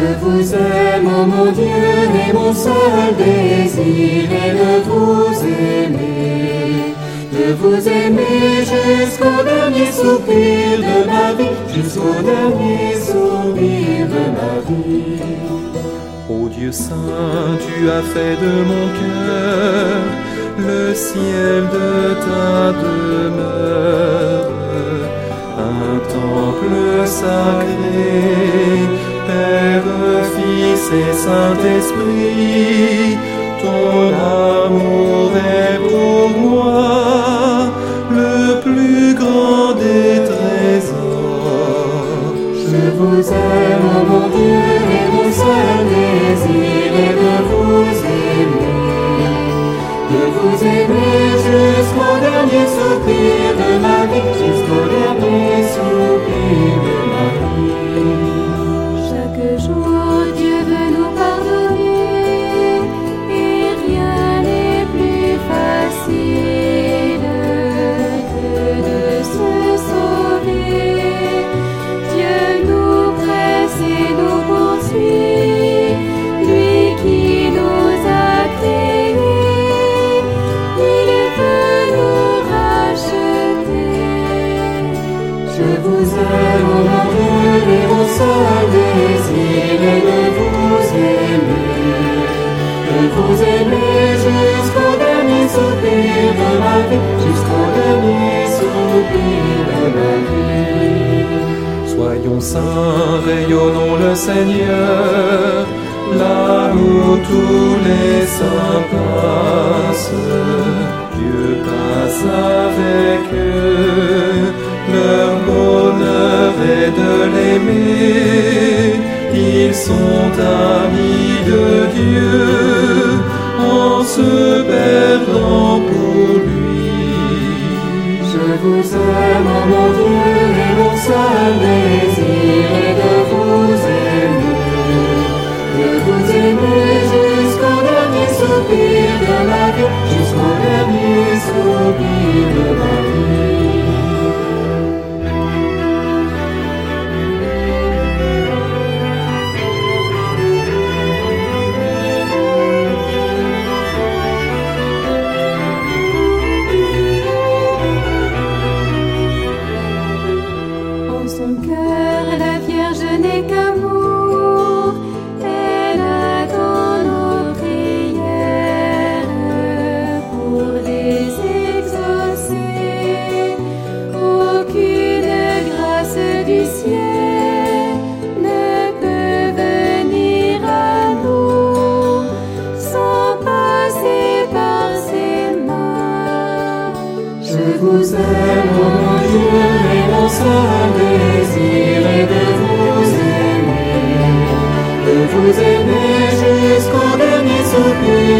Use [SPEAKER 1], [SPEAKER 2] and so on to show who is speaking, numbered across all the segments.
[SPEAKER 1] Je vous aime, ô mon Dieu, et mon seul désir est de vous aimer. De vous aimer jusqu'au dernier soupir de ma vie, jusqu'au dernier soupir de ma vie.
[SPEAKER 2] Ô Dieu saint, tu as fait de mon cœur le ciel de ta demeure, un temple sacré, Fils et Saint-Esprit, ton amour est pour moi
[SPEAKER 1] vous aime, Dieu, et mon seul désir est de vous aimer. De vous aimer jusqu'au dernier soupir de ma vie, jusqu'au dernier soupir de ma vie.
[SPEAKER 2] Soyons saints, rayonnons le Seigneur, là où tous les saints passent. Dieu passe avec eux, ils sont amis de Dieu en se perdant pour lui.
[SPEAKER 1] Je vous aime, mon Dieu, et mon seul désir est de vous aimer, de vous aimer. n'est que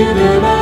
[SPEAKER 1] Savior,